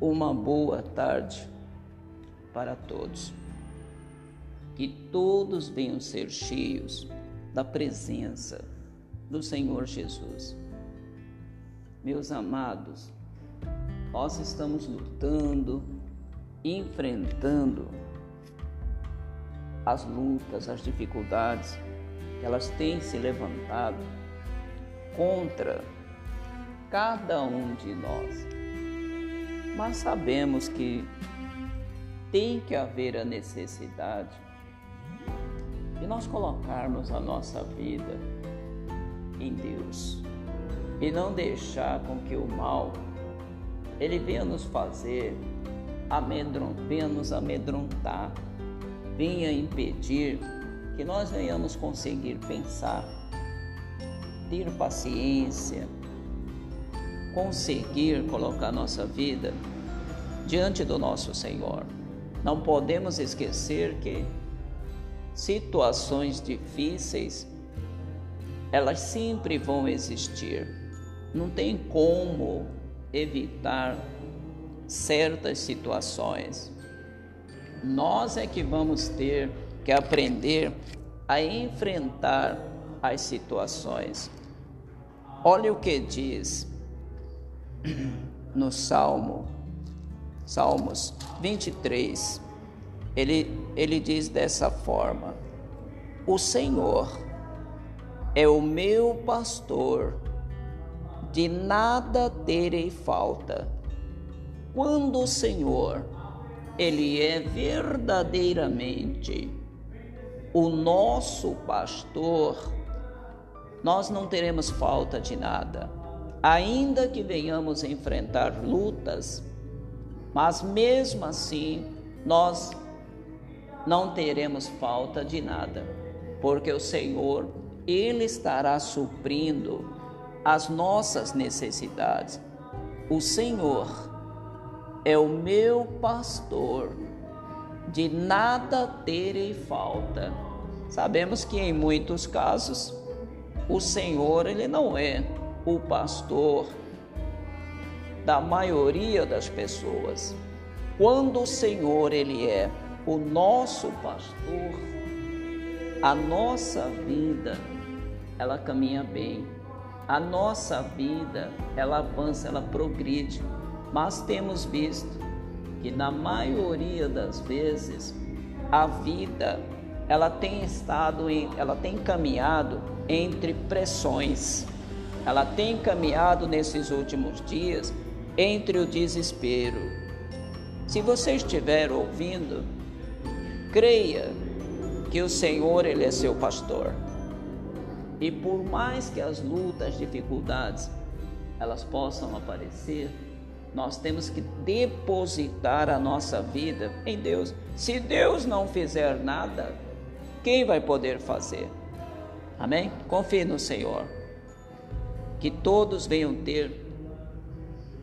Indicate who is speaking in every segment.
Speaker 1: uma boa tarde para todos. Que todos venham ser cheios da presença do Senhor Jesus. Meus amados, nós estamos lutando, enfrentando as lutas, as dificuldades, elas têm se levantado contra cada um de nós. Mas sabemos que tem que haver a necessidade de nós colocarmos a nossa vida em Deus e não deixar com que o mal ele venha nos fazer amedrontar, venha nos amedrontar, venha impedir que nós venhamos conseguir pensar, ter paciência, conseguir colocar nossa vida diante do nosso Senhor. Não podemos esquecer que situações difíceis elas sempre vão existir. Não tem como evitar certas situações. Nós é que vamos ter que aprender a enfrentar as situações. Olha o que diz no Salmo, Salmos 23. Ele, ele diz dessa forma: O Senhor é o meu pastor, de nada terei falta. Quando o Senhor, Ele é verdadeiramente o nosso pastor, nós não teremos falta de nada. Ainda que venhamos enfrentar lutas, mas mesmo assim nós não teremos falta de nada, porque o Senhor, Ele estará suprindo as nossas necessidades. O Senhor é o meu pastor de nada terem falta. Sabemos que em muitos casos o Senhor ele não é o pastor da maioria das pessoas. Quando o Senhor ele é o nosso pastor, a nossa vida ela caminha bem. A nossa vida ela avança, ela progride. Mas temos visto que na maioria das vezes a vida ela tem estado ela tem caminhado entre pressões. Ela tem caminhado nesses últimos dias entre o desespero. Se você estiver ouvindo, creia que o Senhor ele é seu pastor. E por mais que as lutas, dificuldades, elas possam aparecer, nós temos que depositar a nossa vida em Deus. Se Deus não fizer nada, quem vai poder fazer? Amém? Confie no Senhor. Que todos venham ter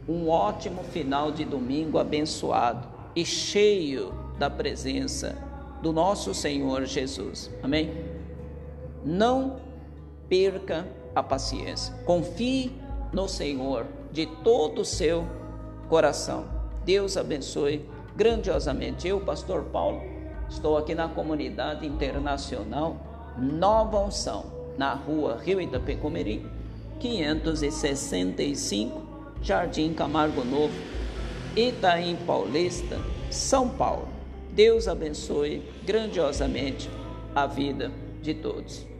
Speaker 1: um ótimo final de domingo abençoado e cheio da presença do nosso Senhor Jesus. Amém? Não perca a paciência. Confie no Senhor de todo o seu coração. Deus abençoe grandiosamente. Eu, Pastor Paulo, estou aqui na comunidade internacional Nova Unção, na rua Rio Itapecumeri, 565, Jardim Camargo Novo, Itaim Paulista, São Paulo. Deus abençoe grandiosamente a vida de todos.